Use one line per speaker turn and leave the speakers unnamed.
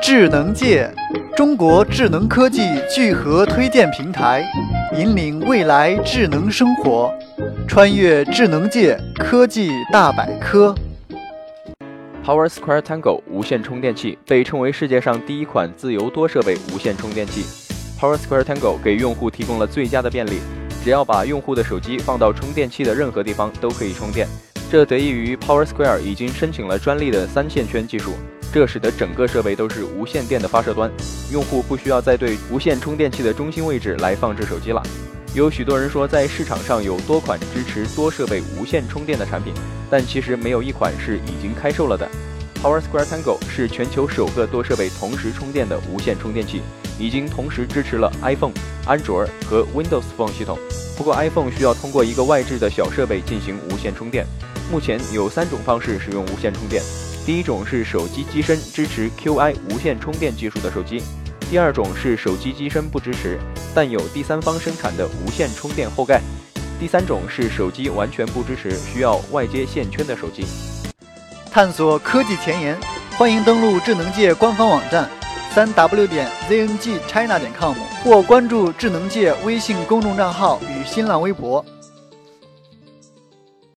智能界，中国智能科技聚合推荐平台，引领未来智能生活，穿越智能界科技大百科。
Power Square Tango 无线充电器被称为世界上第一款自由多设备无线充电器。Power Square Tango 给用户提供了最佳的便利，只要把用户的手机放到充电器的任何地方都可以充电。这得益于 Power Square 已经申请了专利的三线圈技术。这使得整个设备都是无线电的发射端，用户不需要再对无线充电器的中心位置来放置手机了。有许多人说，在市场上有多款支持多设备无线充电的产品，但其实没有一款是已经开售了的。Power Square Tango 是全球首个多设备同时充电的无线充电器，已经同时支持了 iPhone、安卓和 Windows Phone 系统。不过 iPhone 需要通过一个外置的小设备进行无线充电。目前有三种方式使用无线充电。第一种是手机机身支持 Qi 无线充电技术的手机，第二种是手机机身不支持，但有第三方生产的无线充电后盖，第三种是手机完全不支持，需要外接线圈的手机。
探索科技前沿，欢迎登录智能界官方网站三 w 点 zngchina 点 com 或关注智能界微信公众账号与新浪微博。